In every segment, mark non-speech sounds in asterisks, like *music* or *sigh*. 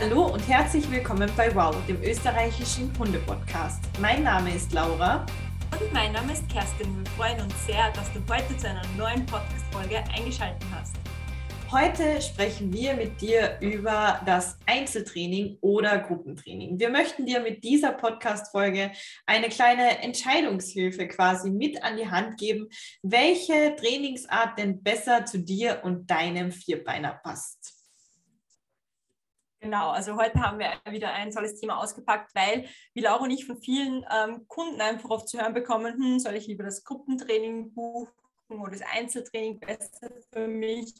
Hallo und herzlich willkommen bei Wow, dem österreichischen Hunde-Podcast. Mein Name ist Laura. Und mein Name ist Kerstin. Wir freuen uns sehr, dass du heute zu einer neuen Podcast-Folge eingeschaltet hast. Heute sprechen wir mit dir über das Einzeltraining oder Gruppentraining. Wir möchten dir mit dieser Podcast-Folge eine kleine Entscheidungshilfe quasi mit an die Hand geben, welche Trainingsart denn besser zu dir und deinem Vierbeiner passt. Genau, also heute haben wir wieder ein tolles Thema ausgepackt, weil, wie Laura und ich von vielen ähm, Kunden einfach oft zu hören bekommen, hm, soll ich lieber das Gruppentraining buchen oder das Einzeltraining besser für mich?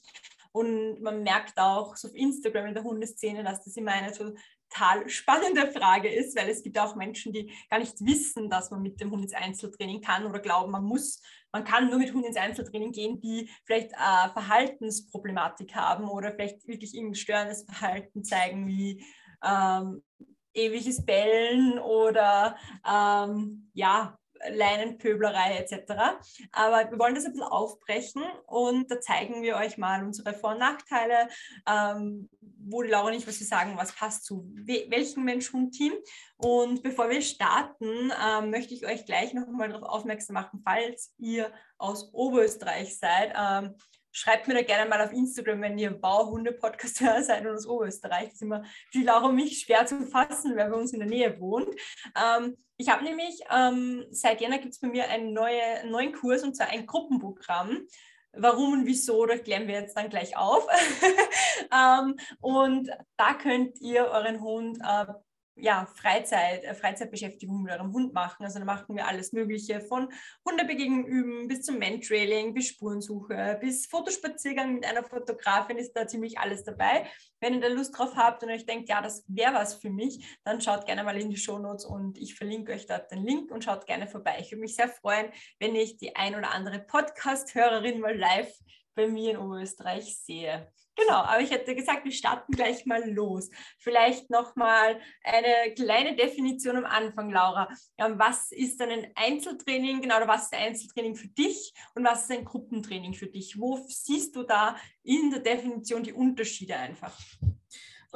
Und man merkt auch so auf Instagram in der Hundeszene, dass das immer eine total spannende Frage ist, weil es gibt auch Menschen, die gar nicht wissen, dass man mit dem Hund ins Einzeltraining kann oder glauben, man muss man kann nur mit Hunden ins Einzeltraining gehen, die vielleicht äh, Verhaltensproblematik haben oder vielleicht wirklich irgendein störendes Verhalten zeigen, wie ähm, ewiges Bellen oder ähm, ja, Leinenpöblerei etc. Aber wir wollen das ein bisschen aufbrechen und da zeigen wir euch mal unsere Vor- und Nachteile, ähm, wo die Laura nicht was wir sagen, was passt zu welchem Mensch-Hund-Team. Und bevor wir starten, ähm, möchte ich euch gleich noch mal darauf aufmerksam machen, falls ihr aus Oberösterreich seid. Ähm, schreibt mir da gerne mal auf Instagram, wenn ihr Bauhunde-Podcast-Hörer *laughs* seid und aus Oberösterreich. Das ist immer für Laura und mich schwer zu fassen, wer bei uns in der Nähe wohnt. Ähm, ich habe nämlich, ähm, seit Jänner gibt es bei mir einen neue, neuen Kurs und zwar ein Gruppenprogramm. Warum und wieso, das klären wir jetzt dann gleich auf. *laughs* ähm, und da könnt ihr euren Hund äh, ja, Freizeit, äh, Freizeitbeschäftigung mit eurem Hund machen. Also da machen wir alles Mögliche von Hundebegegnung üben bis zum Mantrailing, bis Spurensuche, bis Fotospaziergang mit einer Fotografin ist da ziemlich alles dabei. Wenn ihr da Lust drauf habt und euch denkt, ja, das wäre was für mich, dann schaut gerne mal in die Shownotes und ich verlinke euch dort den Link und schaut gerne vorbei. Ich würde mich sehr freuen, wenn ich die ein oder andere Podcast-Hörerin mal live bei mir in Oberösterreich sehe. Genau, aber ich hätte gesagt, wir starten gleich mal los. Vielleicht nochmal eine kleine Definition am Anfang, Laura. Was ist denn ein Einzeltraining, genau, oder was ist ein Einzeltraining für dich und was ist ein Gruppentraining für dich? Wo siehst du da in der Definition die Unterschiede einfach?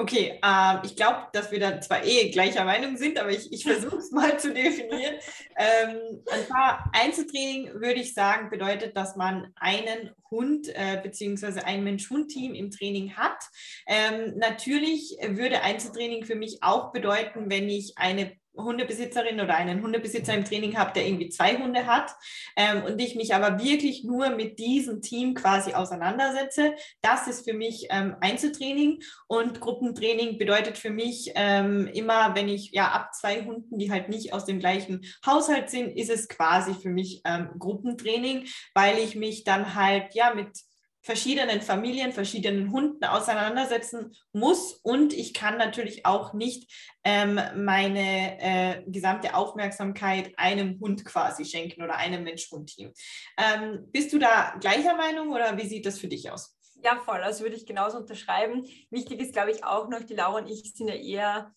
Okay, äh, ich glaube, dass wir da zwar eh gleicher Meinung sind, aber ich, ich versuche es *laughs* mal zu definieren. Ähm, ein paar Einzeltraining würde ich sagen, bedeutet, dass man einen Hund äh, bzw. ein Mensch-Hund-Team im Training hat. Ähm, natürlich würde Einzeltraining für mich auch bedeuten, wenn ich eine Hundebesitzerin oder einen Hundebesitzer im Training habe, der irgendwie zwei Hunde hat ähm, und ich mich aber wirklich nur mit diesem Team quasi auseinandersetze, das ist für mich ähm, Einzeltraining. Und Gruppentraining bedeutet für mich ähm, immer, wenn ich ja ab zwei Hunden, die halt nicht aus dem gleichen Haushalt sind, ist es quasi für mich ähm, Gruppentraining, weil ich mich dann halt ja mit verschiedenen Familien, verschiedenen Hunden auseinandersetzen muss. Und ich kann natürlich auch nicht ähm, meine äh, gesamte Aufmerksamkeit einem Hund quasi schenken oder einem Mensch-Hund-Team. Ähm, bist du da gleicher Meinung oder wie sieht das für dich aus? Ja, voll. Also würde ich genauso unterschreiben. Wichtig ist, glaube ich, auch noch, die Laura und ich sind ja eher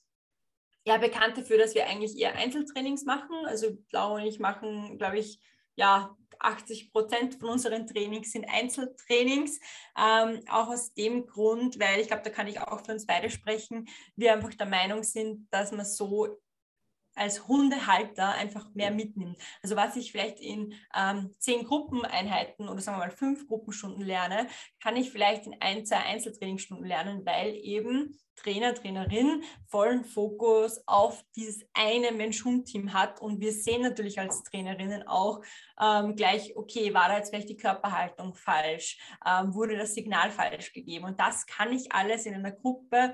ja, bekannt dafür, dass wir eigentlich eher Einzeltrainings machen. Also Laura und ich machen, glaube ich, ja, 80 Prozent von unseren Trainings sind Einzeltrainings. Ähm, auch aus dem Grund, weil ich glaube, da kann ich auch für uns beide sprechen, wir einfach der Meinung sind, dass man so als Hundehalter einfach mehr mitnimmt. Also was ich vielleicht in ähm, zehn Gruppeneinheiten oder sagen wir mal fünf Gruppenstunden lerne, kann ich vielleicht in ein, zwei Einzeltrainingsstunden lernen, weil eben Trainer, Trainerin vollen Fokus auf dieses eine Mensch-Hund-Team hat. Und wir sehen natürlich als Trainerinnen auch ähm, gleich, okay, war da jetzt vielleicht die Körperhaltung falsch? Ähm, wurde das Signal falsch gegeben? Und das kann ich alles in einer Gruppe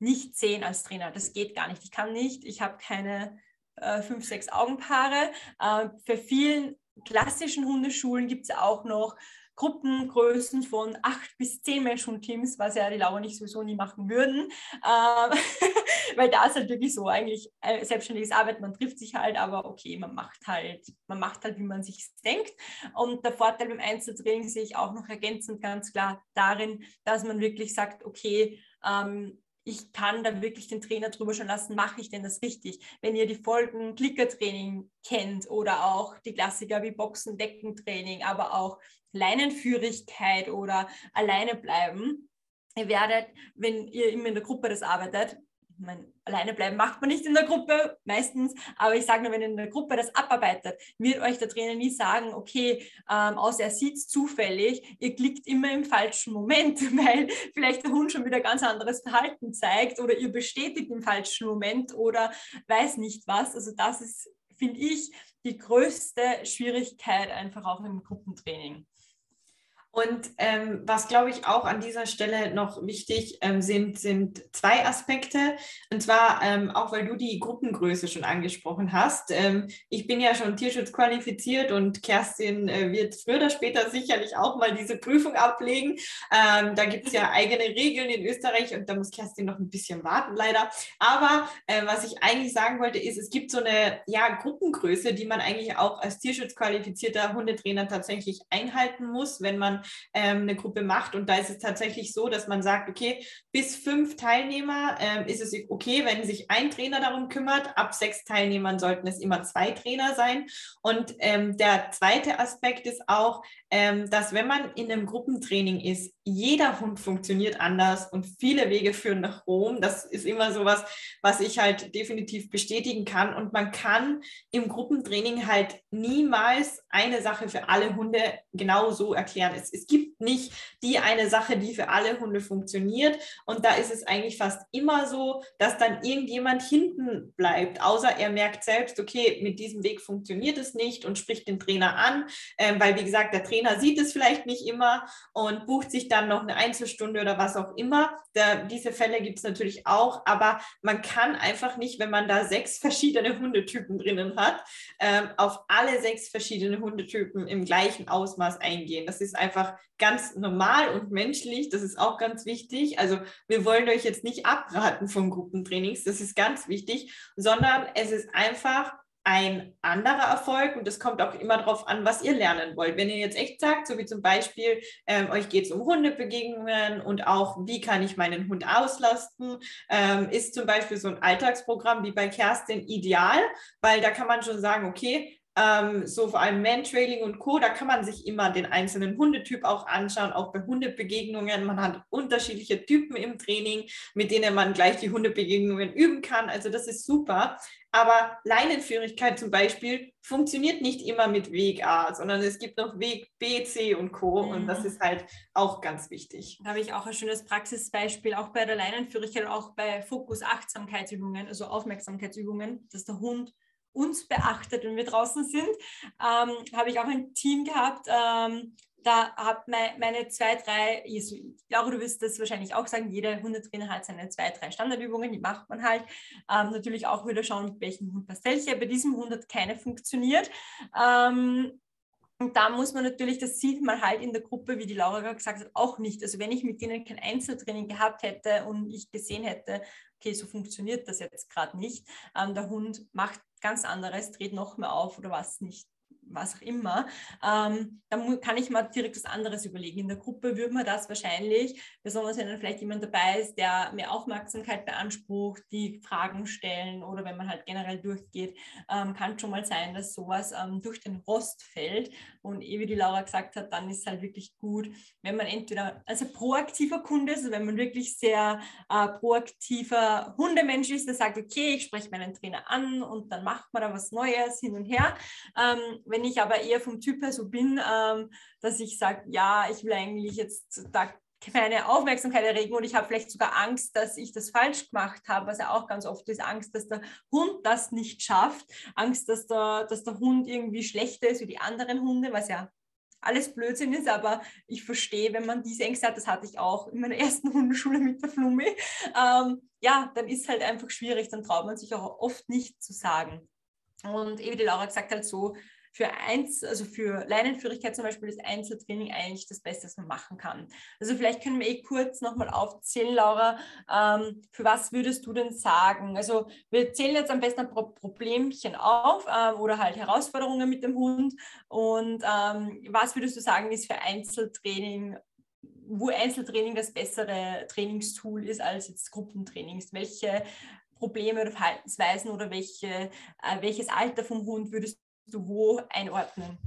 nicht sehen als Trainer. Das geht gar nicht. Ich kann nicht, ich habe keine äh, fünf, sechs Augenpaare. Äh, für vielen klassischen Hundeschulen gibt es auch noch Gruppengrößen von acht bis zehn Mensch-Hund-Teams, was ja die Laura nicht sowieso nie machen würden. Äh, *laughs* weil da ist halt wirklich so eigentlich äh, selbstständiges Arbeiten, man trifft sich halt, aber okay, man macht halt, man macht halt, wie man sich denkt. Und der Vorteil beim Einzeltraining sehe ich auch noch ergänzend ganz klar darin, dass man wirklich sagt, okay, ähm, ich kann da wirklich den Trainer drüber schon lassen, mache ich denn das richtig? Wenn ihr die Folgen Klickertraining kennt oder auch die Klassiker wie Boxen, Deckentraining, aber auch Leinenführigkeit oder alleine bleiben, ihr werdet, wenn ihr immer in der Gruppe das arbeitet, ich meine, alleine bleiben macht man nicht in der Gruppe meistens, aber ich sage nur, wenn ihr in der Gruppe das abarbeitet, wird euch der Trainer nie sagen, okay, ähm, außer er sieht es zufällig, ihr klickt immer im falschen Moment, *laughs* weil vielleicht der Hund schon wieder ganz anderes Verhalten zeigt oder ihr bestätigt im falschen Moment oder weiß nicht was. Also das ist, finde ich, die größte Schwierigkeit einfach auch im Gruppentraining. Und ähm, was, glaube ich, auch an dieser Stelle noch wichtig ähm, sind, sind zwei Aspekte. Und zwar, ähm, auch weil du die Gruppengröße schon angesprochen hast. Ähm, ich bin ja schon Tierschutz qualifiziert und Kerstin äh, wird früher oder später sicherlich auch mal diese Prüfung ablegen. Ähm, da gibt es ja eigene Regeln in Österreich und da muss Kerstin noch ein bisschen warten, leider. Aber äh, was ich eigentlich sagen wollte, ist, es gibt so eine ja, Gruppengröße, die man eigentlich auch als Tierschutz qualifizierter Hundetrainer tatsächlich einhalten muss, wenn man ähm, eine Gruppe macht. Und da ist es tatsächlich so, dass man sagt, okay, bis fünf Teilnehmer ähm, ist es okay, wenn sich ein Trainer darum kümmert. Ab sechs Teilnehmern sollten es immer zwei Trainer sein. Und ähm, der zweite Aspekt ist auch, ähm, dass wenn man in einem Gruppentraining ist, jeder Hund funktioniert anders und viele Wege führen nach Rom. Das ist immer so was, was ich halt definitiv bestätigen kann. Und man kann im Gruppentraining halt niemals eine Sache für alle Hunde genau so erklären. Es, es gibt nicht die eine Sache, die für alle Hunde funktioniert. Und da ist es eigentlich fast immer so, dass dann irgendjemand hinten bleibt, außer er merkt selbst, okay, mit diesem Weg funktioniert es nicht und spricht den Trainer an, ähm, weil wie gesagt, der Trainer sieht es vielleicht nicht immer und bucht sich dann noch eine Einzelstunde oder was auch immer. Da, diese Fälle gibt es natürlich auch, aber man kann einfach nicht, wenn man da sechs verschiedene Hundetypen drinnen hat, ähm, auf alle sechs verschiedene Hundetypen im gleichen Ausmaß eingehen. Das ist einfach ganz normal und menschlich. Das ist auch ganz wichtig. Also wir wollen euch jetzt nicht abraten von Gruppentrainings, das ist ganz wichtig, sondern es ist einfach ein anderer Erfolg und es kommt auch immer darauf an, was ihr lernen wollt. Wenn ihr jetzt echt sagt, so wie zum Beispiel, ähm, euch geht es um Hundebegegnungen und auch, wie kann ich meinen Hund auslasten, ähm, ist zum Beispiel so ein Alltagsprogramm wie bei Kerstin ideal, weil da kann man schon sagen, okay, ähm, so vor allem Mantrailing und Co., da kann man sich immer den einzelnen Hundetyp auch anschauen, auch bei Hundebegegnungen. Man hat unterschiedliche Typen im Training, mit denen man gleich die Hundebegegnungen üben kann. Also das ist super. Aber Leinenführigkeit zum Beispiel funktioniert nicht immer mit Weg A, sondern es gibt noch Weg B, C und Co. Mhm. Und das mhm. ist halt auch ganz wichtig. Da habe ich auch ein schönes Praxisbeispiel, auch bei der Leinenführigkeit, auch bei Fokus-Achtsamkeitsübungen, also Aufmerksamkeitsübungen, dass der Hund uns beachtet, wenn wir draußen sind. Ähm, habe ich auch ein Team gehabt, ähm, da hat mein, meine zwei, drei, glaube, du wirst das wahrscheinlich auch sagen, jeder Hundetrainer hat seine zwei, drei Standardübungen, die macht man halt. Ähm, natürlich auch wieder schauen, mit welchem Hund passt welche. Bei diesem Hund hat keine funktioniert. Ähm, und da muss man natürlich, das sieht man halt in der Gruppe, wie die Laura gerade gesagt hat, auch nicht. Also wenn ich mit denen kein Einzeltraining gehabt hätte und ich gesehen hätte, okay, so funktioniert das jetzt gerade nicht, ähm, der Hund macht ganz anderes, dreht noch mehr auf oder was nicht was auch immer, ähm, dann kann ich mal direkt was anderes überlegen. In der Gruppe würde man das wahrscheinlich, besonders wenn dann vielleicht jemand dabei ist, der mehr Aufmerksamkeit beansprucht, die Fragen stellen oder wenn man halt generell durchgeht, ähm, kann schon mal sein, dass sowas ähm, durch den Rost fällt. Und eh wie die Laura gesagt hat, dann ist es halt wirklich gut, wenn man entweder also proaktiver Kunde ist, also wenn man wirklich sehr äh, proaktiver Hundemensch ist, der sagt, okay, ich spreche meinen Trainer an und dann macht man da was Neues hin und her. Ähm, wenn ich aber eher vom Typ her so bin, ähm, dass ich sage, ja, ich will eigentlich jetzt da keine Aufmerksamkeit erregen und ich habe vielleicht sogar Angst, dass ich das falsch gemacht habe, was ja auch ganz oft ist, Angst, dass der Hund das nicht schafft, Angst, dass der, dass der Hund irgendwie schlechter ist wie die anderen Hunde, was ja alles Blödsinn ist, aber ich verstehe, wenn man diese Ängste hat, das hatte ich auch in meiner *laughs* ersten Hundeschule mit der Flummi, ähm, ja, dann ist halt einfach schwierig, dann traut man sich auch oft nicht zu sagen. Und eben die Laura gesagt halt so, für eins, also für Leinenführigkeit zum Beispiel ist Einzeltraining eigentlich das Beste, was man machen kann. Also vielleicht können wir eh kurz nochmal aufzählen, Laura, ähm, für was würdest du denn sagen? Also wir zählen jetzt am besten ein Problemchen auf ähm, oder halt Herausforderungen mit dem Hund und ähm, was würdest du sagen, ist für Einzeltraining wo Einzeltraining das bessere Trainingstool ist als jetzt Gruppentrainings? Welche Probleme oder Verhaltensweisen oder welche, äh, welches Alter vom Hund würdest du wo einordnen?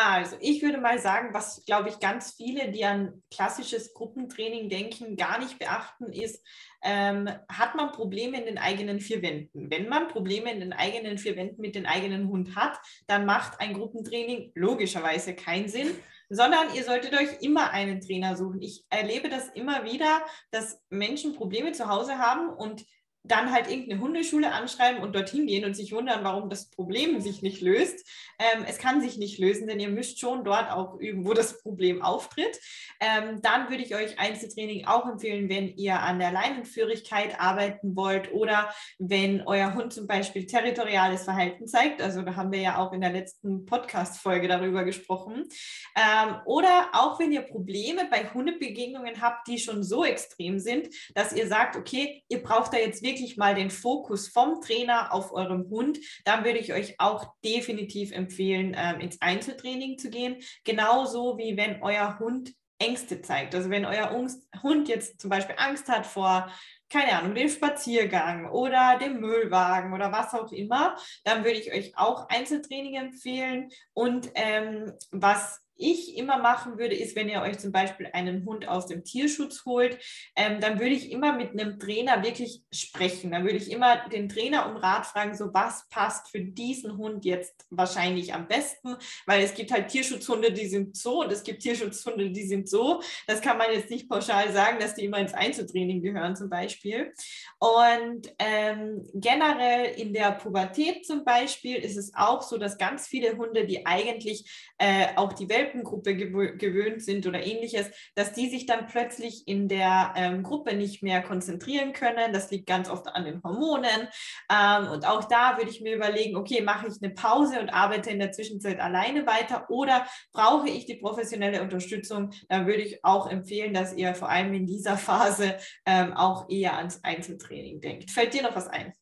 Also, ich würde mal sagen, was, glaube ich, ganz viele, die an klassisches Gruppentraining denken, gar nicht beachten, ist, ähm, hat man Probleme in den eigenen vier Wänden. Wenn man Probleme in den eigenen vier Wänden mit dem eigenen Hund hat, dann macht ein Gruppentraining logischerweise keinen Sinn sondern ihr solltet euch immer einen Trainer suchen. Ich erlebe das immer wieder, dass Menschen Probleme zu Hause haben und dann halt irgendeine Hundeschule anschreiben und dorthin gehen und sich wundern, warum das Problem sich nicht löst. Ähm, es kann sich nicht lösen, denn ihr müsst schon dort auch üben, wo das Problem auftritt. Ähm, dann würde ich euch Einzeltraining auch empfehlen, wenn ihr an der Leinenführigkeit arbeiten wollt oder wenn euer Hund zum Beispiel territoriales Verhalten zeigt. Also da haben wir ja auch in der letzten Podcast-Folge darüber gesprochen. Ähm, oder auch wenn ihr Probleme bei Hundebegegnungen habt, die schon so extrem sind, dass ihr sagt, okay, ihr braucht da jetzt wirklich wirklich mal den Fokus vom Trainer auf eurem Hund, dann würde ich euch auch definitiv empfehlen, ähm, ins Einzeltraining zu gehen. Genauso wie wenn euer Hund Ängste zeigt. Also wenn euer Hund jetzt zum Beispiel Angst hat vor keine Ahnung, dem Spaziergang oder dem Müllwagen oder was auch immer, dann würde ich euch auch Einzeltraining empfehlen. Und ähm, was ich immer machen würde, ist, wenn ihr euch zum Beispiel einen Hund aus dem Tierschutz holt, ähm, dann würde ich immer mit einem Trainer wirklich sprechen. Dann würde ich immer den Trainer um Rat fragen, so was passt für diesen Hund jetzt wahrscheinlich am besten, weil es gibt halt Tierschutzhunde, die sind so und es gibt Tierschutzhunde, die sind so. Das kann man jetzt nicht pauschal sagen, dass die immer ins Einzeltraining gehören zum Beispiel. Und ähm, generell in der Pubertät zum Beispiel ist es auch so, dass ganz viele Hunde, die eigentlich äh, auch die Welt Welpengruppe gewö gewöhnt sind oder ähnliches, dass die sich dann plötzlich in der ähm, Gruppe nicht mehr konzentrieren können. Das liegt ganz oft an den Hormonen. Ähm, und auch da würde ich mir überlegen, okay, mache ich eine Pause und arbeite in der Zwischenzeit alleine weiter oder brauche ich die professionelle Unterstützung? Dann würde ich auch empfehlen, dass ihr vor allem in dieser Phase ähm, auch eher ans Einzeltraining denkt. Fällt dir noch was ein?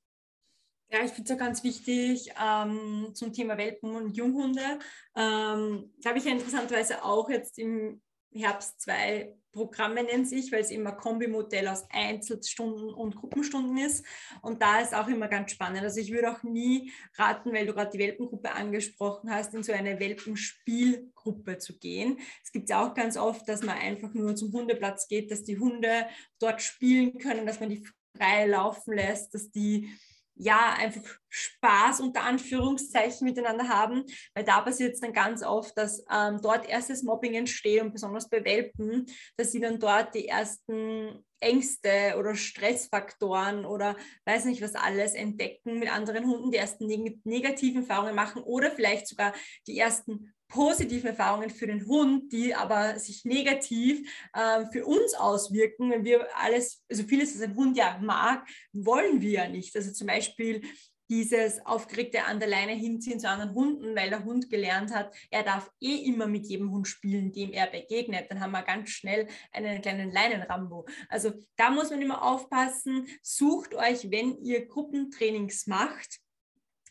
Ja, ich finde es ja ganz wichtig ähm, zum Thema Welpen und Junghunde. Ähm, da habe ich ja interessanterweise auch jetzt im Herbst zwei Programme nennt sich, weil es immer Kombimodell aus Einzelstunden und Gruppenstunden ist. Und da ist auch immer ganz spannend. Also ich würde auch nie raten, weil du gerade die Welpengruppe angesprochen hast, in so eine Welpenspielgruppe zu gehen. Es gibt ja auch ganz oft, dass man einfach nur zum Hundeplatz geht, dass die Hunde dort spielen können, dass man die frei laufen lässt, dass die ja, einfach Spaß unter Anführungszeichen miteinander haben, weil da passiert es dann ganz oft, dass ähm, dort erstes Mobbing entsteht und besonders bei Welpen, dass sie dann dort die ersten Ängste oder Stressfaktoren oder weiß nicht was alles entdecken mit anderen Hunden, die ersten neg negativen Erfahrungen machen oder vielleicht sogar die ersten positive Erfahrungen für den Hund, die aber sich negativ äh, für uns auswirken, wenn wir alles, also vieles, was ein Hund ja mag, wollen wir ja nicht. Also zum Beispiel dieses aufgeregte an der Leine hinziehen zu anderen Hunden, weil der Hund gelernt hat, er darf eh immer mit jedem Hund spielen, dem er begegnet. Dann haben wir ganz schnell einen kleinen Leinenrambo. Also da muss man immer aufpassen. Sucht euch, wenn ihr Gruppentrainings macht,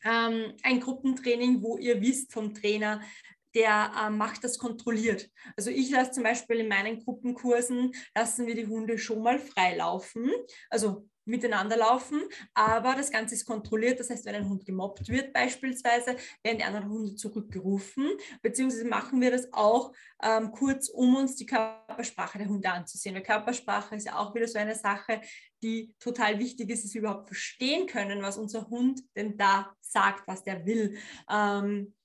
ähm, ein Gruppentraining, wo ihr wisst vom Trainer, der äh, macht das kontrolliert. Also ich lasse zum Beispiel in meinen Gruppenkursen, lassen wir die Hunde schon mal frei laufen, also miteinander laufen, aber das Ganze ist kontrolliert. Das heißt, wenn ein Hund gemobbt wird beispielsweise, werden die anderen Hunde zurückgerufen, beziehungsweise machen wir das auch ähm, kurz, um uns die Körpersprache der Hunde anzusehen. Weil Körpersprache ist ja auch wieder so eine Sache, die total wichtig ist, dass wir überhaupt verstehen können, was unser Hund denn da sagt, was der will. Ähm,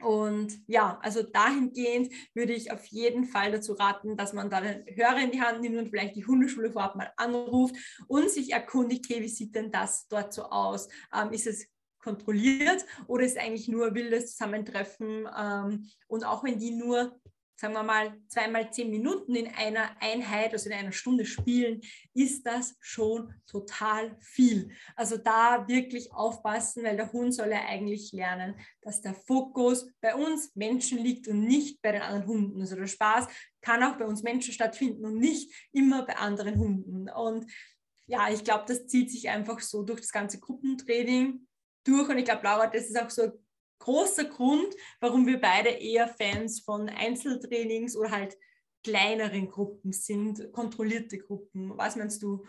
und ja, also dahingehend würde ich auf jeden Fall dazu raten, dass man da den Hörer in die Hand nimmt und vielleicht die Hundeschule vorab mal anruft und sich erkundigt, okay, wie sieht denn das dort so aus? Ähm, ist es kontrolliert oder ist eigentlich nur wildes Zusammentreffen? Ähm, und auch wenn die nur sagen wir mal, zweimal zehn Minuten in einer Einheit, also in einer Stunde spielen, ist das schon total viel. Also da wirklich aufpassen, weil der Hund soll ja eigentlich lernen, dass der Fokus bei uns Menschen liegt und nicht bei den anderen Hunden. Also der Spaß kann auch bei uns Menschen stattfinden und nicht immer bei anderen Hunden. Und ja, ich glaube, das zieht sich einfach so durch das ganze Gruppentraining durch. Und ich glaube, Laura, das ist auch so großer Grund, warum wir beide eher Fans von Einzeltrainings oder halt kleineren Gruppen sind, kontrollierte Gruppen. Was meinst du?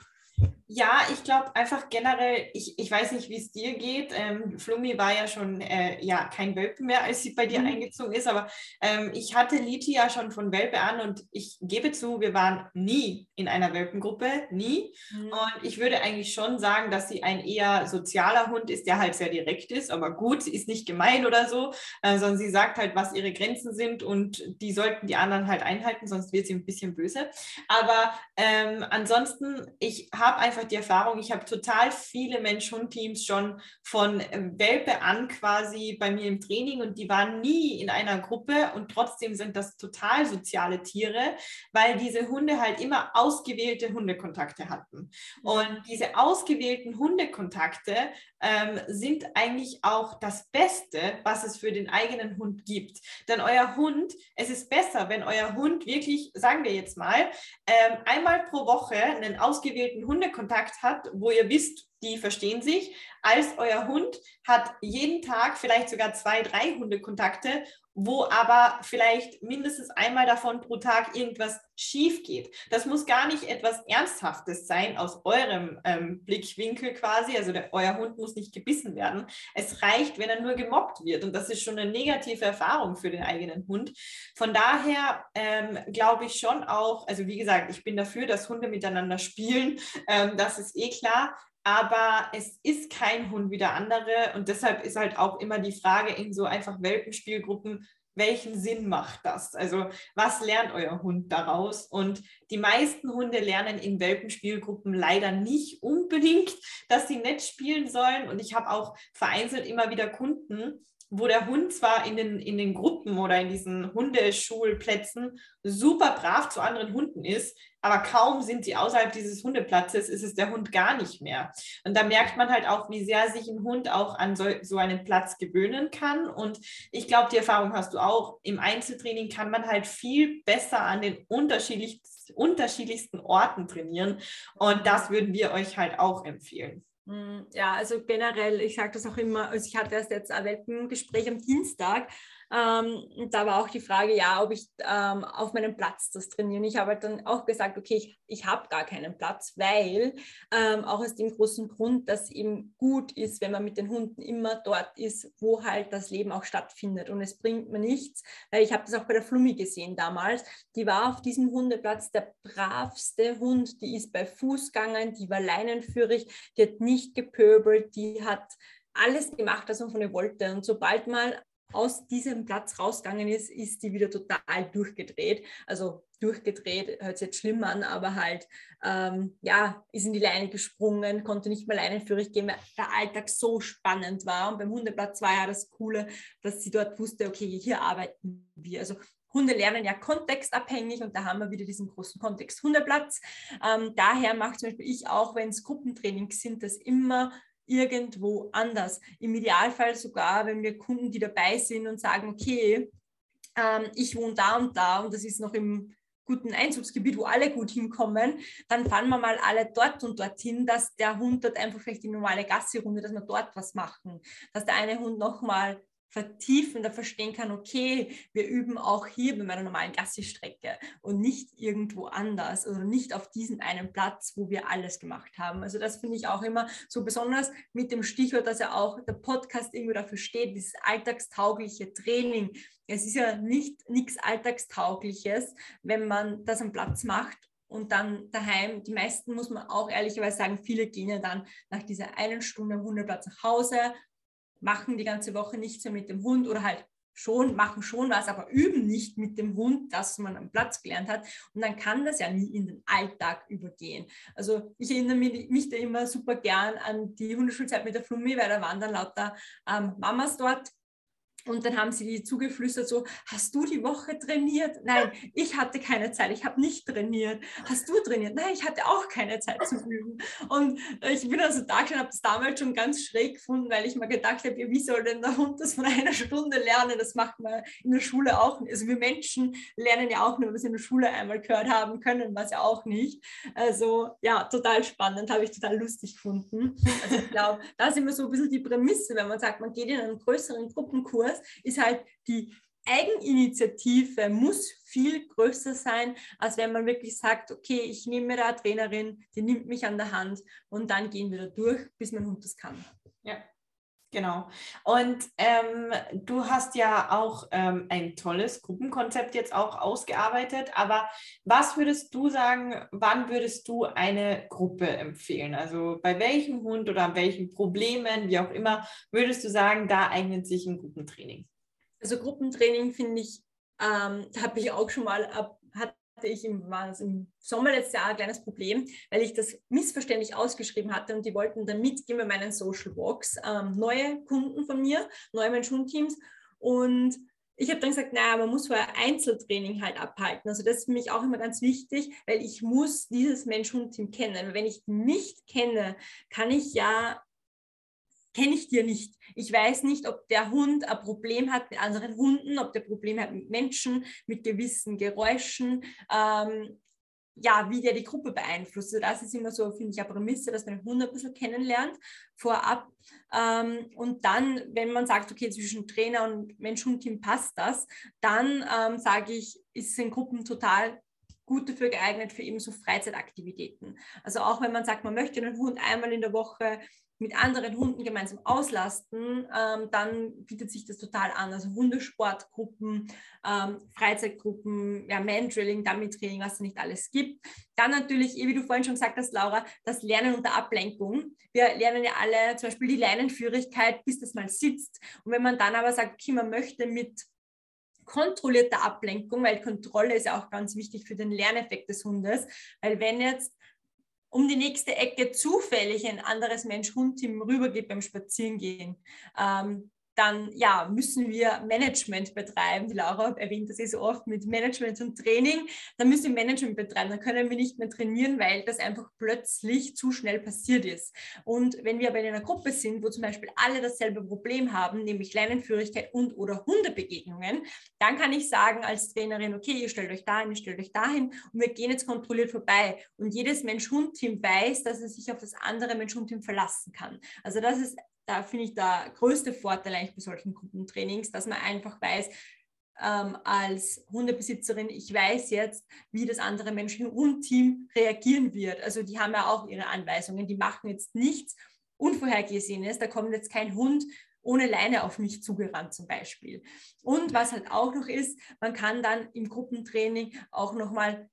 Ja, ich glaube einfach generell, ich, ich weiß nicht, wie es dir geht. Ähm, Flummi war ja schon äh, ja, kein Welpe mehr, als sie bei dir mhm. eingezogen ist, aber ähm, ich hatte Liti ja schon von Welpe an und ich gebe zu, wir waren nie in einer Welpengruppe, nie. Mhm. Und ich würde eigentlich schon sagen, dass sie ein eher sozialer Hund ist, der halt sehr direkt ist, aber gut, sie ist nicht gemein oder so, äh, sondern sie sagt halt, was ihre Grenzen sind und die sollten die anderen halt einhalten, sonst wird sie ein bisschen böse. Aber ähm, ansonsten, ich habe einfach einfach die Erfahrung, ich habe total viele Mensch-Hund-Teams schon von ähm, Welpe an quasi bei mir im Training und die waren nie in einer Gruppe und trotzdem sind das total soziale Tiere, weil diese Hunde halt immer ausgewählte Hundekontakte hatten. Und diese ausgewählten Hundekontakte ähm, sind eigentlich auch das Beste, was es für den eigenen Hund gibt. Denn euer Hund, es ist besser, wenn euer Hund wirklich, sagen wir jetzt mal, ähm, einmal pro Woche einen ausgewählten Hundekontakt hat, wo ihr wisst, die verstehen sich, als euer Hund hat jeden Tag vielleicht sogar zwei, drei Hundekontakte wo aber vielleicht mindestens einmal davon pro Tag irgendwas schief geht. Das muss gar nicht etwas Ernsthaftes sein aus eurem ähm, Blickwinkel quasi. Also der, euer Hund muss nicht gebissen werden. Es reicht, wenn er nur gemobbt wird. Und das ist schon eine negative Erfahrung für den eigenen Hund. Von daher ähm, glaube ich schon auch, also wie gesagt, ich bin dafür, dass Hunde miteinander spielen. Ähm, das ist eh klar aber es ist kein Hund wie der andere und deshalb ist halt auch immer die Frage in so einfach Welpenspielgruppen, welchen Sinn macht das? Also was lernt euer Hund daraus? Und die meisten Hunde lernen in Welpenspielgruppen leider nicht unbedingt, dass sie nett spielen sollen. Und ich habe auch vereinzelt immer wieder Kunden, wo der Hund zwar in den, in den Gruppen oder in diesen Hundeschulplätzen super brav zu anderen Hunden ist, aber kaum sind sie außerhalb dieses Hundeplatzes, ist es der Hund gar nicht mehr. Und da merkt man halt auch, wie sehr sich ein Hund auch an so, so einen Platz gewöhnen kann. Und ich glaube, die Erfahrung hast du auch. Im Einzeltraining kann man halt viel besser an den unterschiedlichsten, unterschiedlichsten Orten trainieren. Und das würden wir euch halt auch empfehlen. Hm, ja, also generell, ich sage das auch immer, also ich hatte erst jetzt ein Wettengespräch am Dienstag ähm, und da war auch die Frage, ja, ob ich ähm, auf meinem Platz das trainiere. Ich habe halt dann auch gesagt, okay, ich, ich habe gar keinen Platz, weil ähm, auch aus dem großen Grund, dass eben gut ist, wenn man mit den Hunden immer dort ist, wo halt das Leben auch stattfindet. Und es bringt mir nichts, weil ich habe das auch bei der Flummi gesehen damals. Die war auf diesem Hundeplatz der bravste Hund, die ist bei Fuß gegangen, die war leinenführig, die hat nicht gepöbelt, die hat alles gemacht, was man von ihr wollte. Und sobald mal aus diesem Platz rausgegangen ist, ist die wieder total durchgedreht. Also durchgedreht, hört sich jetzt schlimm an, aber halt, ähm, ja, ist in die Leine gesprungen, konnte nicht mehr leinenführig gehen, weil der Alltag so spannend war. Und beim Hundeplatz war ja das Coole, dass sie dort wusste, okay, hier arbeiten wir. Also Hunde lernen ja kontextabhängig und da haben wir wieder diesen großen Kontext Hundeplatz. Ähm, daher mache zum Beispiel ich auch, wenn es Gruppentrainings sind, das immer irgendwo anders. Im Idealfall sogar, wenn wir Kunden, die dabei sind und sagen, okay, ähm, ich wohne da und da und das ist noch im guten Einzugsgebiet, wo alle gut hinkommen, dann fahren wir mal alle dort und dorthin, dass der Hund dort einfach vielleicht die normale Gassi-Runde, dass wir dort was machen, dass der eine Hund nochmal vertiefender verstehen kann, okay, wir üben auch hier bei meiner normalen Gassi-Strecke und nicht irgendwo anders oder nicht auf diesem einen Platz, wo wir alles gemacht haben. Also das finde ich auch immer so besonders mit dem Stichwort, dass ja auch der Podcast irgendwie dafür steht, dieses alltagstaugliche Training. Es ist ja nicht nichts Alltagstaugliches, wenn man das am Platz macht und dann daheim, die meisten muss man auch ehrlicherweise sagen, viele gehen ja dann nach dieser einen Stunde am Hundeplatz nach Hause, machen die ganze Woche nichts mehr mit dem Hund oder halt schon, machen schon was, aber üben nicht mit dem Hund, das man am Platz gelernt hat. Und dann kann das ja nie in den Alltag übergehen. Also ich erinnere mich, mich da immer super gern an die Hundeschulzeit mit der Flummi, weil da waren dann lauter ähm, Mamas dort, und dann haben sie die zugeflüstert, so, hast du die Woche trainiert? Nein, ich hatte keine Zeit, ich habe nicht trainiert. Hast du trainiert? Nein, ich hatte auch keine Zeit zu üben. Und ich bin also da gestanden, habe das damals schon ganz schräg gefunden, weil ich mir gedacht habe, wie soll denn der Hund das von einer Stunde lernen? Das macht man in der Schule auch. Also wir Menschen lernen ja auch nur, was wir in der Schule einmal gehört haben, können was ja auch nicht. Also ja, total spannend, habe ich total lustig gefunden. Also ich glaube, da ist immer so ein bisschen die Prämisse, wenn man sagt, man geht in einen größeren Gruppenkurs, ist halt die Eigeninitiative muss viel größer sein, als wenn man wirklich sagt, okay, ich nehme mir da eine Trainerin, die nimmt mich an der Hand und dann gehen wir da durch, bis mein Hund das kann. Ja, Genau. Und ähm, du hast ja auch ähm, ein tolles Gruppenkonzept jetzt auch ausgearbeitet. Aber was würdest du sagen, wann würdest du eine Gruppe empfehlen? Also bei welchem Hund oder an welchen Problemen, wie auch immer, würdest du sagen, da eignet sich ein Gruppentraining? Also Gruppentraining finde ich, ähm, habe ich auch schon mal ab, ich im, war im Sommer letztes Jahr ein kleines Problem, weil ich das missverständlich ausgeschrieben hatte und die wollten dann mitgehen bei meinen Social Walks, ähm, neue Kunden von mir, neue Mensch-Hund-Teams und ich habe dann gesagt, naja, man muss vorher Einzeltraining halt abhalten. Also das ist für mich auch immer ganz wichtig, weil ich muss dieses Mensch-Hund-Team kennen. Wenn ich nicht kenne, kann ich ja kenne ich dir nicht. Ich weiß nicht, ob der Hund ein Problem hat mit anderen Hunden, ob der Probleme hat mit Menschen, mit gewissen Geräuschen. Ähm, ja, wie der die Gruppe beeinflusst. Also das ist immer so, finde ich, eine Prämisse, dass man den Hund ein bisschen kennenlernt vorab. Ähm, und dann, wenn man sagt, okay, zwischen Trainer und Mensch-Hund-Team passt das, dann ähm, sage ich, ist in Gruppen total gut dafür geeignet für eben so Freizeitaktivitäten. Also auch wenn man sagt, man möchte den Hund einmal in der Woche mit anderen Hunden gemeinsam auslasten, ähm, dann bietet sich das total an. Also Hundesportgruppen, ähm, Freizeitgruppen, ja, Man-Drilling, Dummy-Training, was es nicht alles gibt. Dann natürlich, wie du vorhin schon gesagt hast, Laura, das Lernen unter Ablenkung. Wir lernen ja alle zum Beispiel die Leinenführigkeit, bis das mal sitzt. Und wenn man dann aber sagt, okay, man möchte mit kontrollierter Ablenkung, weil Kontrolle ist ja auch ganz wichtig für den Lerneffekt des Hundes, weil wenn jetzt um die nächste Ecke zufällig ein anderes Mensch-Hund-Team rübergeht beim Spazierengehen, ähm, dann ja, müssen wir Management betreiben. Die Laura erwähnt das eh so oft mit Management und Training. Dann müssen wir Management betreiben. Dann können wir nicht mehr trainieren, weil das einfach plötzlich zu schnell passiert ist. Und wenn wir aber in einer Gruppe sind, wo zum Beispiel alle dasselbe Problem haben, nämlich Leinenführigkeit und oder Hundebegegnungen, dann kann ich sagen als Trainerin, okay, ihr stellt euch dahin, ihr stellt euch dahin und wir gehen jetzt kontrolliert vorbei. Und jedes Mensch-Hund-Team weiß, dass es sich auf das andere Mensch-Hund-Team verlassen kann. Also das ist da finde ich der größte Vorteil eigentlich bei solchen Gruppentrainings, dass man einfach weiß, ähm, als Hundebesitzerin, ich weiß jetzt, wie das andere Menschen und Team reagieren wird. Also die haben ja auch ihre Anweisungen, die machen jetzt nichts Unvorhergesehenes, da kommt jetzt kein Hund ohne Leine auf mich zugerannt zum Beispiel. Und was halt auch noch ist, man kann dann im Gruppentraining auch nochmal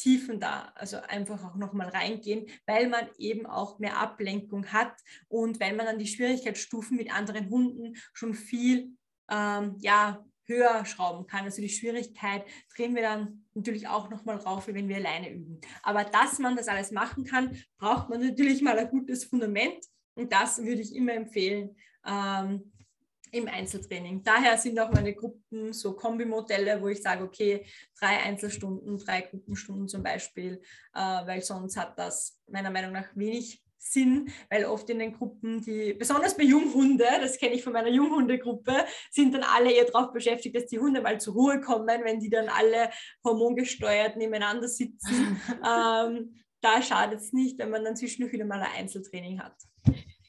tiefender, also einfach auch nochmal reingehen, weil man eben auch mehr Ablenkung hat und weil man dann die Schwierigkeitsstufen mit anderen Hunden schon viel ähm, ja, höher schrauben kann. Also die Schwierigkeit drehen wir dann natürlich auch nochmal rauf, wenn wir alleine üben. Aber dass man das alles machen kann, braucht man natürlich mal ein gutes Fundament und das würde ich immer empfehlen. Ähm, im Einzeltraining. Daher sind auch meine Gruppen so Kombimodelle, wo ich sage, okay, drei Einzelstunden, drei Gruppenstunden zum Beispiel, äh, weil sonst hat das meiner Meinung nach wenig Sinn, weil oft in den Gruppen, die, besonders bei Junghunde, das kenne ich von meiner Junghundegruppe, sind dann alle eher darauf beschäftigt, dass die Hunde mal zur Ruhe kommen, wenn die dann alle hormongesteuert nebeneinander sitzen. *laughs* ähm, da schadet es nicht, wenn man dann zwischendurch wieder mal ein Einzeltraining hat.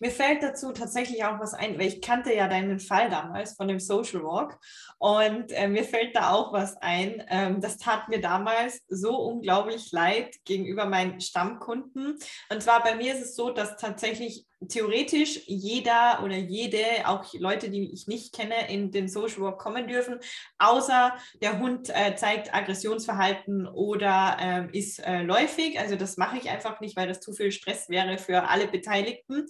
Mir fällt dazu tatsächlich auch was ein, weil ich kannte ja deinen Fall damals von dem Social Walk und äh, mir fällt da auch was ein. Ähm, das tat mir damals so unglaublich leid gegenüber meinen Stammkunden. Und zwar bei mir ist es so, dass tatsächlich theoretisch jeder oder jede, auch Leute, die ich nicht kenne, in den Social Walk kommen dürfen, außer der Hund äh, zeigt Aggressionsverhalten oder äh, ist äh, läufig. Also das mache ich einfach nicht, weil das zu viel Stress wäre für alle Beteiligten.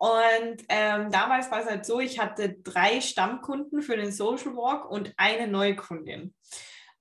Und ähm, damals war es halt so, ich hatte drei Stammkunden für den Social Walk und eine Neukundin.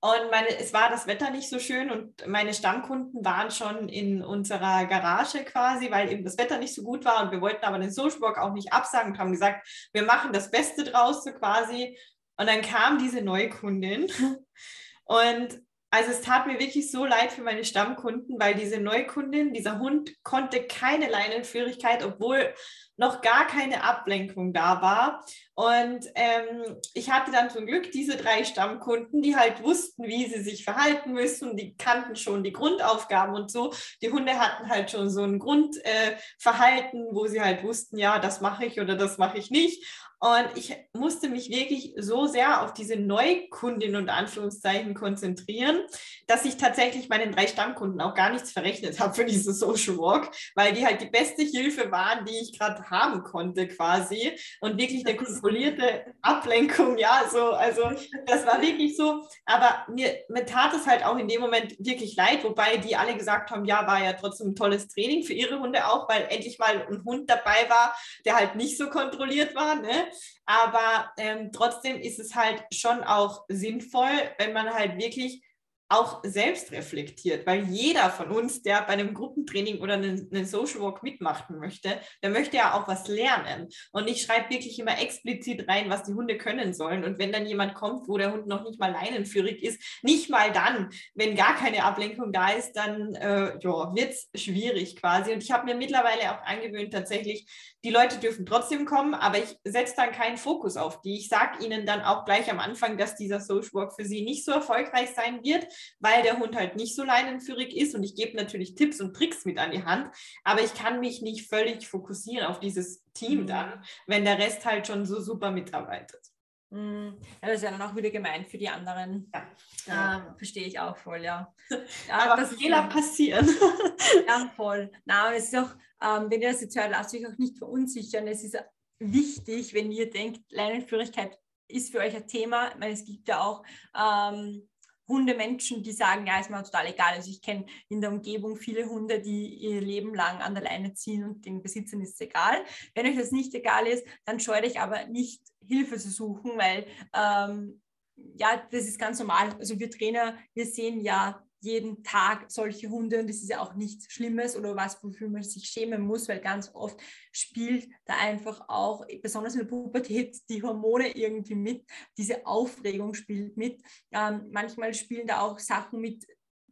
Und meine, es war das Wetter nicht so schön und meine Stammkunden waren schon in unserer Garage quasi, weil eben das Wetter nicht so gut war und wir wollten aber den Social Walk auch nicht absagen und haben gesagt, wir machen das Beste draus so quasi. Und dann kam diese Neukundin *laughs* und also es tat mir wirklich so leid für meine Stammkunden, weil diese Neukundin, dieser Hund konnte keine Leinenführigkeit, obwohl noch gar keine Ablenkung da war. Und ähm, ich hatte dann zum Glück diese drei Stammkunden, die halt wussten, wie sie sich verhalten müssen. Die kannten schon die Grundaufgaben und so. Die Hunde hatten halt schon so ein Grundverhalten, äh, wo sie halt wussten, ja, das mache ich oder das mache ich nicht. Und ich musste mich wirklich so sehr auf diese Neukundin und Anführungszeichen konzentrieren, dass ich tatsächlich meinen drei Stammkunden auch gar nichts verrechnet habe für diese Social Walk, weil die halt die beste Hilfe waren, die ich gerade haben konnte quasi und wirklich eine kontrollierte Ablenkung, ja, so, also das war wirklich so, aber mir, mir tat es halt auch in dem Moment wirklich leid, wobei die alle gesagt haben, ja, war ja trotzdem ein tolles Training für ihre Hunde auch, weil endlich mal ein Hund dabei war, der halt nicht so kontrolliert war, ne? Aber ähm, trotzdem ist es halt schon auch sinnvoll, wenn man halt wirklich auch selbst reflektiert, weil jeder von uns, der bei einem Gruppentraining oder einen Social Walk mitmachen möchte, der möchte ja auch was lernen. Und ich schreibe wirklich immer explizit rein, was die Hunde können sollen. Und wenn dann jemand kommt, wo der Hund noch nicht mal leinenführig ist, nicht mal dann, wenn gar keine Ablenkung da ist, dann äh, wird es schwierig quasi. Und ich habe mir mittlerweile auch angewöhnt, tatsächlich die Leute dürfen trotzdem kommen, aber ich setze dann keinen Fokus auf die. Ich sage ihnen dann auch gleich am Anfang, dass dieser Social Walk für sie nicht so erfolgreich sein wird, weil der Hund halt nicht so leinenführig ist und ich gebe natürlich Tipps und Tricks mit an die Hand, aber ich kann mich nicht völlig fokussieren auf dieses Team mhm. dann, wenn der Rest halt schon so super mitarbeitet. Mhm. Ja, das ist ja dann auch wieder gemeint für die anderen. Ja. Ja, verstehe ich auch voll, ja. *laughs* ja aber Fehler passieren. *laughs* ja, voll. Na, es ist auch, ähm, wenn ihr das jetzt hört, lasst euch auch nicht verunsichern. Es ist wichtig, wenn ihr denkt, Leinenführigkeit ist für euch ein Thema. Ich meine, es gibt ja auch ähm, Hundemenschen, die sagen, ja, ist mir total egal. Also ich kenne in der Umgebung viele Hunde, die ihr Leben lang an der Leine ziehen und den Besitzern ist es egal. Wenn euch das nicht egal ist, dann scheut euch aber nicht Hilfe zu suchen, weil ähm, ja, das ist ganz normal. Also wir Trainer, wir sehen ja jeden Tag solche Hunde und das ist ja auch nichts Schlimmes oder was, wofür man sich schämen muss, weil ganz oft spielt da einfach auch, besonders in der Pubertät, die Hormone irgendwie mit, diese Aufregung spielt mit. Ähm, manchmal spielen da auch Sachen mit,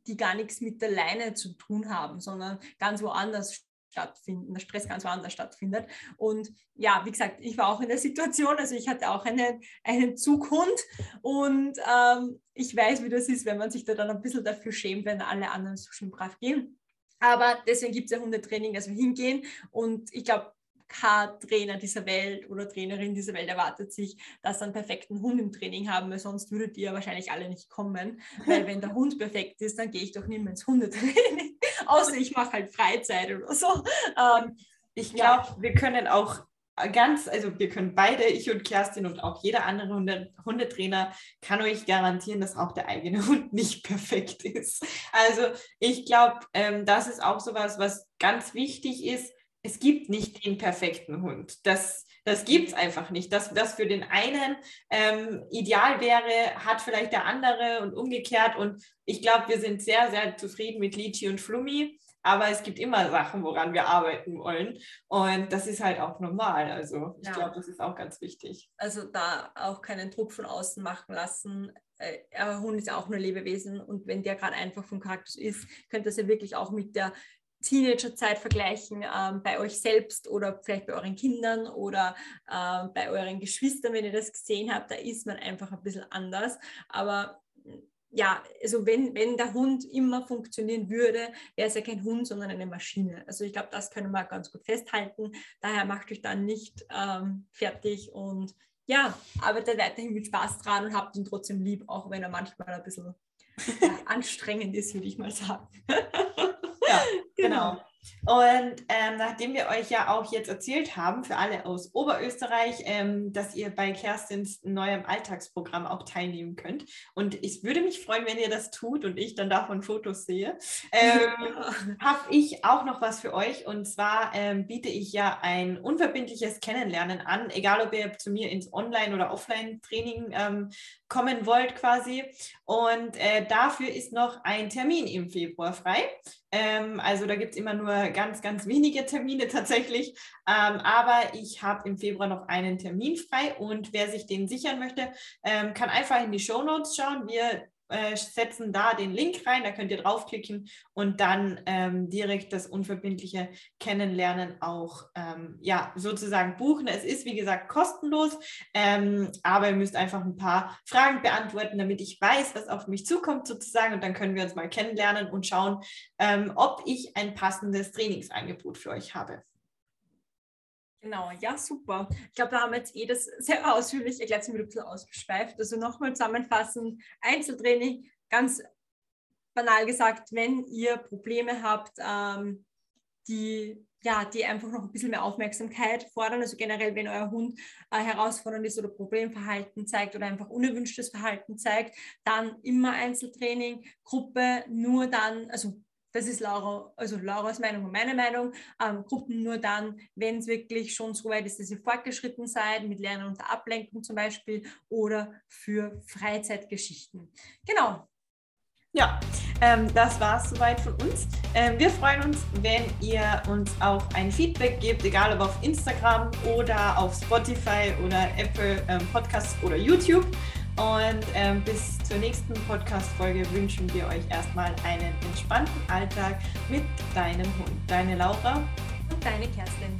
die gar nichts mit der Leine zu tun haben, sondern ganz woanders stattfinden, der Stress ganz woanders stattfindet. Und ja, wie gesagt, ich war auch in der Situation, also ich hatte auch einen, einen Zughund und ähm, ich weiß, wie das ist, wenn man sich da dann ein bisschen dafür schämt, wenn alle anderen so schön brav gehen. Aber deswegen gibt es ja Hundetraining, dass wir hingehen. Und ich glaube, kein Trainer dieser Welt oder Trainerin dieser Welt erwartet sich, dass sie einen perfekten Hund im Training haben, weil sonst würdet ihr wahrscheinlich alle nicht kommen. Weil wenn der Hund perfekt ist, dann gehe ich doch nicht mehr ins Hundetraining. Außer ich mache halt Freizeit oder so. Ähm, ich glaube, ja. wir können auch ganz, also wir können beide, ich und Kerstin und auch jeder andere Hunde, Hundetrainer kann euch garantieren, dass auch der eigene Hund *laughs* nicht perfekt ist. Also ich glaube, ähm, das ist auch sowas, was ganz wichtig ist, es gibt nicht den perfekten Hund. Das, das gibt es einfach nicht. Dass das für den einen ähm, ideal wäre, hat vielleicht der andere und umgekehrt. Und ich glaube, wir sind sehr, sehr zufrieden mit Lichi und Flummi. Aber es gibt immer Sachen, woran wir arbeiten wollen. Und das ist halt auch normal. Also ich ja. glaube, das ist auch ganz wichtig. Also da auch keinen Druck von außen machen lassen. Äh, ein Hund ist auch nur Lebewesen und wenn der gerade einfach vom Kaktus ist, könnte das ja wirklich auch mit der Teenagerzeit vergleichen, ähm, bei euch selbst oder vielleicht bei euren Kindern oder ähm, bei euren Geschwistern, wenn ihr das gesehen habt, da ist man einfach ein bisschen anders. Aber ja, also wenn, wenn der Hund immer funktionieren würde, wäre es ja kein Hund, sondern eine Maschine. Also ich glaube, das können wir ganz gut festhalten. Daher macht euch dann nicht ähm, fertig und ja, arbeitet weiterhin mit Spaß dran und habt ihn trotzdem lieb, auch wenn er manchmal ein bisschen ja, *laughs* anstrengend ist, würde ich mal sagen. *laughs* Ja, genau. genau. Und ähm, nachdem wir euch ja auch jetzt erzählt haben, für alle aus Oberösterreich, ähm, dass ihr bei Kerstins neuem Alltagsprogramm auch teilnehmen könnt. Und ich würde mich freuen, wenn ihr das tut und ich dann davon Fotos sehe. Ähm, *laughs* Habe ich auch noch was für euch. Und zwar ähm, biete ich ja ein unverbindliches Kennenlernen an, egal ob ihr zu mir ins Online- oder Offline-Training ähm, kommen wollt quasi. Und äh, dafür ist noch ein Termin im Februar frei. Ähm, also da gibt es immer nur ganz, ganz wenige Termine tatsächlich. Ähm, aber ich habe im Februar noch einen Termin frei und wer sich den sichern möchte, ähm, kann einfach in die Show Notes schauen. Wir äh, setzen da den Link rein, da könnt ihr draufklicken und dann ähm, direkt das unverbindliche Kennenlernen auch ähm, ja, sozusagen buchen. Es ist, wie gesagt, kostenlos, ähm, aber ihr müsst einfach ein paar Fragen beantworten, damit ich weiß, was auf mich zukommt sozusagen und dann können wir uns mal kennenlernen und schauen, ähm, ob ich ein passendes Trainingsangebot für euch habe. Genau, ja, super. Ich glaube, da haben wir jetzt eh das sehr ausführlich erklärt, sind wir ein bisschen ausgeschweift. Also nochmal zusammenfassend, Einzeltraining, ganz banal gesagt, wenn ihr Probleme habt, ähm, die, ja, die einfach noch ein bisschen mehr Aufmerksamkeit fordern, also generell, wenn euer Hund äh, herausfordernd ist oder Problemverhalten zeigt oder einfach unerwünschtes Verhalten zeigt, dann immer Einzeltraining, Gruppe nur dann, also das ist Laura, also Lauras Meinung und meine Meinung. Ähm, Gruppen nur dann, wenn es wirklich schon so weit ist, dass ihr fortgeschritten seid, mit Lernen unter Ablenkung zum Beispiel oder für Freizeitgeschichten. Genau. Ja, ähm, das war es soweit von uns. Ähm, wir freuen uns, wenn ihr uns auch ein Feedback gebt, egal ob auf Instagram oder auf Spotify oder Apple ähm, Podcasts oder YouTube. Und ähm, bis zur nächsten Podcast-Folge wünschen wir euch erstmal einen entspannten Alltag mit deinem Hund. Deine Laura und deine Kerstin.